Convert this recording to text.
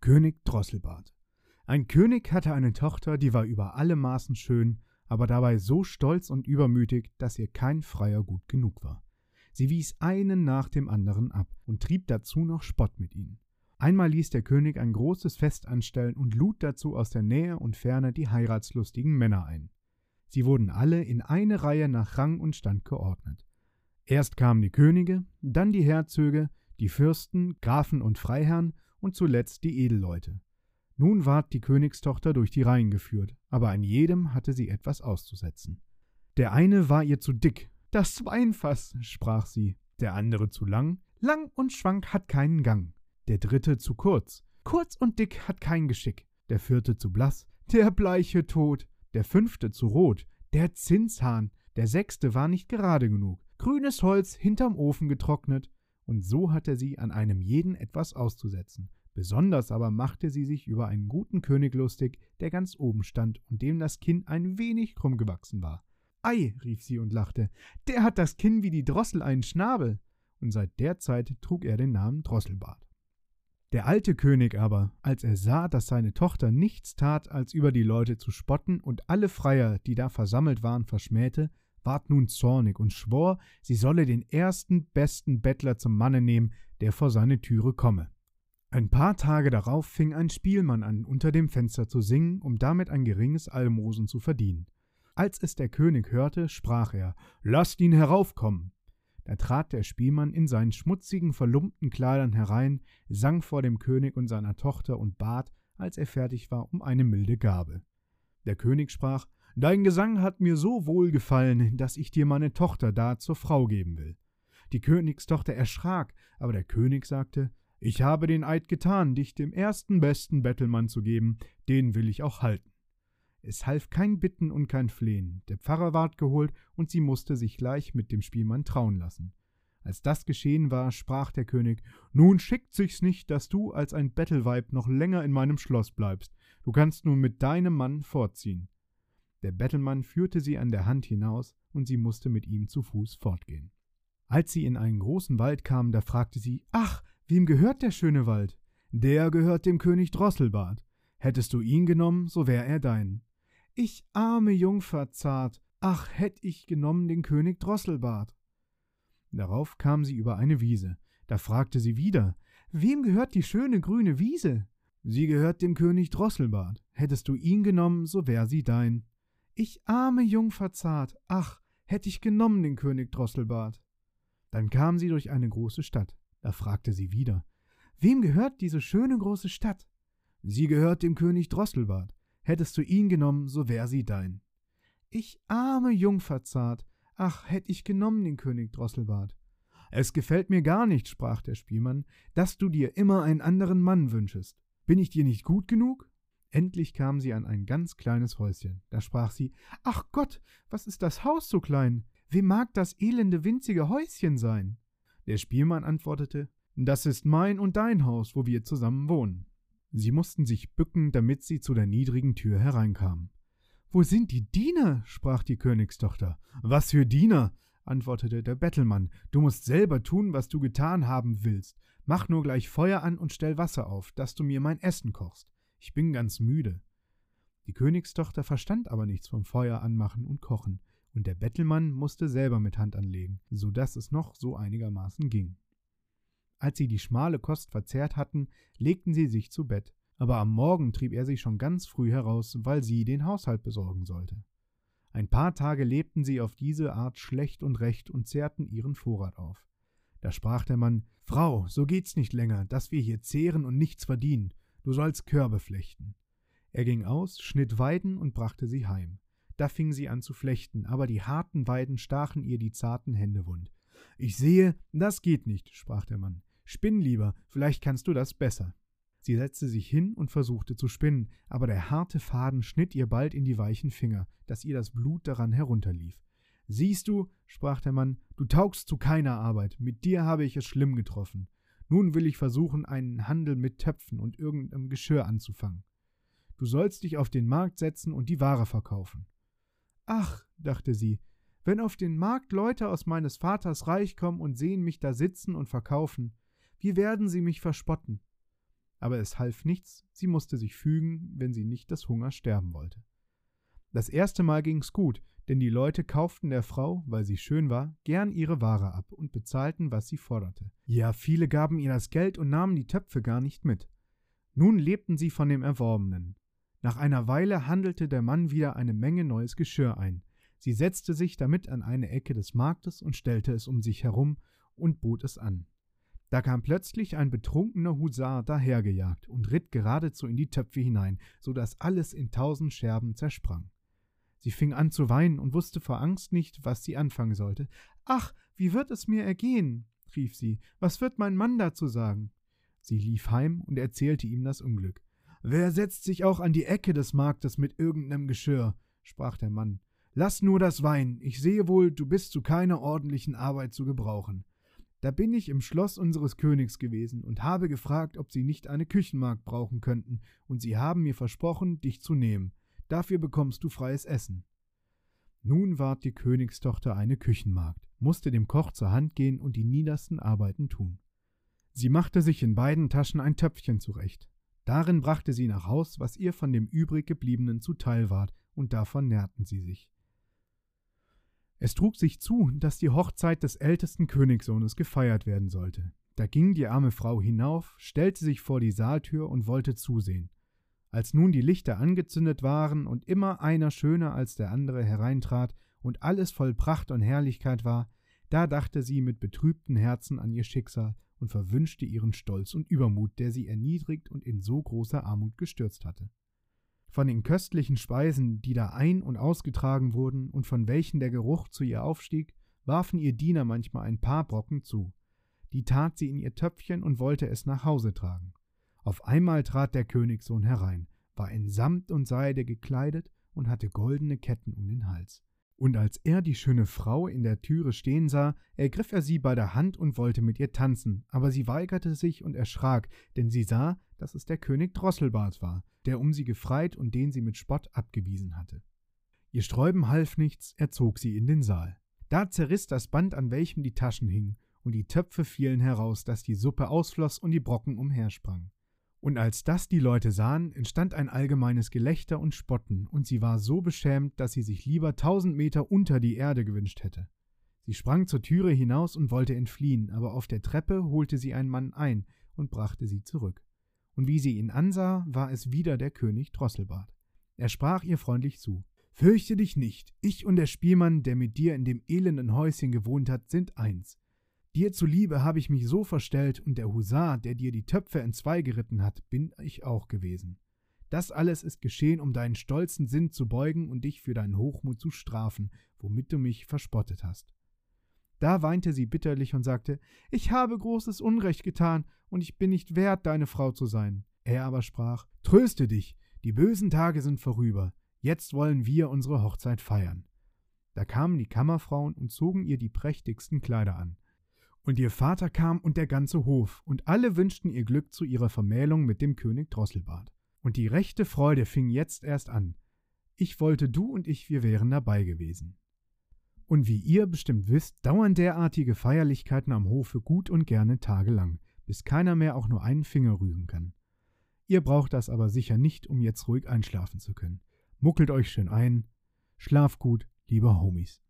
König Drosselbart. Ein König hatte eine Tochter, die war über alle Maßen schön, aber dabei so stolz und übermütig, dass ihr kein Freier gut genug war. Sie wies einen nach dem anderen ab und trieb dazu noch Spott mit ihnen. Einmal ließ der König ein großes Fest anstellen und lud dazu aus der Nähe und Ferne die heiratslustigen Männer ein. Sie wurden alle in eine Reihe nach Rang und Stand geordnet. Erst kamen die Könige, dann die Herzöge, die Fürsten, Grafen und Freiherren und zuletzt die Edelleute. Nun ward die Königstochter durch die Reihen geführt, aber an jedem hatte sie etwas auszusetzen. Der eine war ihr zu dick, das Weinfass, sprach sie, der andere zu lang, lang und schwank hat keinen Gang, der dritte zu kurz, kurz und dick hat kein Geschick, der vierte zu blass, der bleiche Tod, der fünfte zu rot, der Zinshahn, der sechste war nicht gerade genug, grünes Holz hinterm Ofen getrocknet, und so hatte sie an einem jeden etwas auszusetzen. Besonders aber machte sie sich über einen guten König lustig, der ganz oben stand und dem das Kinn ein wenig krumm gewachsen war. Ei, rief sie und lachte, der hat das Kinn wie die Drossel einen Schnabel. Und seit der Zeit trug er den Namen Drosselbart. Der alte König aber, als er sah, dass seine Tochter nichts tat, als über die Leute zu spotten und alle Freier, die da versammelt waren, verschmähte, ward nun zornig und schwor, sie solle den ersten besten Bettler zum Manne nehmen, der vor seine Türe komme. Ein paar Tage darauf fing ein Spielmann an, unter dem Fenster zu singen, um damit ein geringes Almosen zu verdienen. Als es der König hörte, sprach er Lasst ihn heraufkommen. Da trat der Spielmann in seinen schmutzigen, verlumpten Kleidern herein, sang vor dem König und seiner Tochter und bat, als er fertig war, um eine milde Gabe. Der König sprach Dein Gesang hat mir so wohl gefallen, dass ich dir meine Tochter da zur Frau geben will. Die Königstochter erschrak, aber der König sagte Ich habe den Eid getan, dich dem ersten besten Bettelmann zu geben, den will ich auch halten. Es half kein Bitten und kein Flehen. Der Pfarrer ward geholt, und sie musste sich gleich mit dem Spielmann trauen lassen. Als das geschehen war, sprach der König Nun schickt sich's nicht, dass du als ein Bettelweib noch länger in meinem Schloss bleibst. Du kannst nun mit deinem Mann fortziehen. Der Bettelmann führte sie an der Hand hinaus, und sie musste mit ihm zu Fuß fortgehen. Als sie in einen großen Wald kamen, da fragte sie Ach, wem gehört der schöne Wald? Der gehört dem König Drosselbart. Hättest du ihn genommen, so wär er dein. Ich arme Jungfer zart, ach, hätt ich genommen den König Drosselbart. Darauf kam sie über eine Wiese. Da fragte sie wieder, wem gehört die schöne grüne Wiese? Sie gehört dem König Drosselbart. Hättest du ihn genommen, so wär sie dein. Ich arme Jungfer zart, ach, hätt ich genommen den König Drosselbart. Dann kam sie durch eine große Stadt. Da fragte sie wieder, wem gehört diese schöne große Stadt? Sie gehört dem König Drosselbart. Hättest du ihn genommen, so wär sie dein. Ich arme Jungfer zart, ach, hätt ich genommen den König Drosselbart. Es gefällt mir gar nicht, sprach der Spielmann, dass du dir immer einen anderen Mann wünschest. Bin ich dir nicht gut genug? Endlich kam sie an ein ganz kleines Häuschen. Da sprach sie Ach Gott, was ist das Haus so klein? Wem mag das elende winzige Häuschen sein? Der Spielmann antwortete Das ist mein und dein Haus, wo wir zusammen wohnen. Sie mussten sich bücken, damit sie zu der niedrigen Tür hereinkamen. Wo sind die Diener? sprach die Königstochter. Was für Diener? antwortete der Bettelmann. Du musst selber tun, was du getan haben willst. Mach nur gleich Feuer an und stell Wasser auf, dass du mir mein Essen kochst. Ich bin ganz müde. Die Königstochter verstand aber nichts vom Feuer anmachen und kochen, und der Bettelmann musste selber mit Hand anlegen, so dass es noch so einigermaßen ging. Als sie die schmale Kost verzehrt hatten, legten sie sich zu Bett, aber am Morgen trieb er sich schon ganz früh heraus, weil sie den Haushalt besorgen sollte. Ein paar Tage lebten sie auf diese Art schlecht und recht und zehrten ihren Vorrat auf. Da sprach der Mann Frau, so geht's nicht länger, dass wir hier zehren und nichts verdienen, du sollst Körbe flechten. Er ging aus, schnitt Weiden und brachte sie heim. Da fing sie an zu flechten, aber die harten Weiden stachen ihr die zarten Hände wund. Ich sehe, das geht nicht, sprach der Mann. Spinn lieber, vielleicht kannst du das besser. Sie setzte sich hin und versuchte zu spinnen, aber der harte Faden schnitt ihr bald in die weichen Finger, dass ihr das Blut daran herunterlief. Siehst du, sprach der Mann, du taugst zu keiner Arbeit, mit dir habe ich es schlimm getroffen. Nun will ich versuchen, einen Handel mit Töpfen und irgendeinem Geschirr anzufangen. Du sollst dich auf den Markt setzen und die Ware verkaufen. Ach, dachte sie, wenn auf den Markt Leute aus meines Vaters Reich kommen und sehen mich da sitzen und verkaufen, wie werden sie mich verspotten? aber es half nichts, sie musste sich fügen, wenn sie nicht des Hungers sterben wollte. Das erste Mal ging's gut, denn die Leute kauften der Frau, weil sie schön war, gern ihre Ware ab und bezahlten, was sie forderte. Ja, viele gaben ihr das Geld und nahmen die Töpfe gar nicht mit. Nun lebten sie von dem Erworbenen. Nach einer Weile handelte der Mann wieder eine Menge neues Geschirr ein. Sie setzte sich damit an eine Ecke des Marktes und stellte es um sich herum und bot es an. Da kam plötzlich ein betrunkener Husar dahergejagt und ritt geradezu in die Töpfe hinein, so dass alles in tausend Scherben zersprang. Sie fing an zu weinen und wusste vor Angst nicht, was sie anfangen sollte. Ach, wie wird es mir ergehen? rief sie. Was wird mein Mann dazu sagen? Sie lief heim und erzählte ihm das Unglück. Wer setzt sich auch an die Ecke des Marktes mit irgendeinem Geschirr? sprach der Mann. Lass nur das Wein, ich sehe wohl, du bist zu keiner ordentlichen Arbeit zu gebrauchen. Da bin ich im Schloss unseres Königs gewesen und habe gefragt, ob sie nicht eine Küchenmagd brauchen könnten, und sie haben mir versprochen, dich zu nehmen. Dafür bekommst du freies Essen. Nun ward die Königstochter eine Küchenmagd, musste dem Koch zur Hand gehen und die niedersten Arbeiten tun. Sie machte sich in beiden Taschen ein Töpfchen zurecht. Darin brachte sie nach Haus, was ihr von dem übrig gebliebenen zuteil ward, und davon nährten sie sich. Es trug sich zu, dass die Hochzeit des ältesten Königssohnes gefeiert werden sollte. Da ging die arme Frau hinauf, stellte sich vor die Saaltür und wollte zusehen. Als nun die Lichter angezündet waren und immer einer schöner als der andere hereintrat und alles voll Pracht und Herrlichkeit war, da dachte sie mit betrübten Herzen an ihr Schicksal und verwünschte ihren Stolz und Übermut, der sie erniedrigt und in so großer Armut gestürzt hatte. Von den köstlichen Speisen, die da ein- und ausgetragen wurden und von welchen der Geruch zu ihr aufstieg, warfen ihr Diener manchmal ein paar Brocken zu. Die tat sie in ihr Töpfchen und wollte es nach Hause tragen. Auf einmal trat der Königssohn herein, war in Samt und Seide gekleidet und hatte goldene Ketten um den Hals. Und als er die schöne Frau in der Türe stehen sah, ergriff er sie bei der Hand und wollte mit ihr tanzen, aber sie weigerte sich und erschrak, denn sie sah, dass es der König Drosselbart war, der um sie gefreit und den sie mit Spott abgewiesen hatte. Ihr Sträuben half nichts, er zog sie in den Saal. Da zerriss das Band, an welchem die Taschen hingen, und die Töpfe fielen heraus, dass die Suppe ausfloß und die Brocken umhersprangen. Und als das die Leute sahen, entstand ein allgemeines Gelächter und Spotten, und sie war so beschämt, dass sie sich lieber tausend Meter unter die Erde gewünscht hätte. Sie sprang zur Türe hinaus und wollte entfliehen, aber auf der Treppe holte sie ein Mann ein und brachte sie zurück. Und wie sie ihn ansah, war es wieder der König Drosselbart. Er sprach ihr freundlich zu. Fürchte dich nicht, ich und der Spielmann, der mit dir in dem elenden Häuschen gewohnt hat, sind eins. Dir zuliebe habe ich mich so verstellt, und der Husar, der dir die Töpfe entzweigeritten hat, bin ich auch gewesen. Das alles ist geschehen, um deinen stolzen Sinn zu beugen und dich für deinen Hochmut zu strafen, womit du mich verspottet hast. Da weinte sie bitterlich und sagte, Ich habe großes Unrecht getan, und ich bin nicht wert, deine Frau zu sein. Er aber sprach, Tröste dich, die bösen Tage sind vorüber, jetzt wollen wir unsere Hochzeit feiern. Da kamen die Kammerfrauen und zogen ihr die prächtigsten Kleider an. Und ihr Vater kam und der ganze Hof, und alle wünschten ihr Glück zu ihrer Vermählung mit dem König Drosselbart. Und die rechte Freude fing jetzt erst an. Ich wollte du und ich, wir wären dabei gewesen. Und wie ihr bestimmt wisst, dauern derartige Feierlichkeiten am Hofe gut und gerne tagelang, bis keiner mehr auch nur einen Finger rühren kann. Ihr braucht das aber sicher nicht, um jetzt ruhig einschlafen zu können. Muckelt euch schön ein. Schlaf gut, liebe Homies.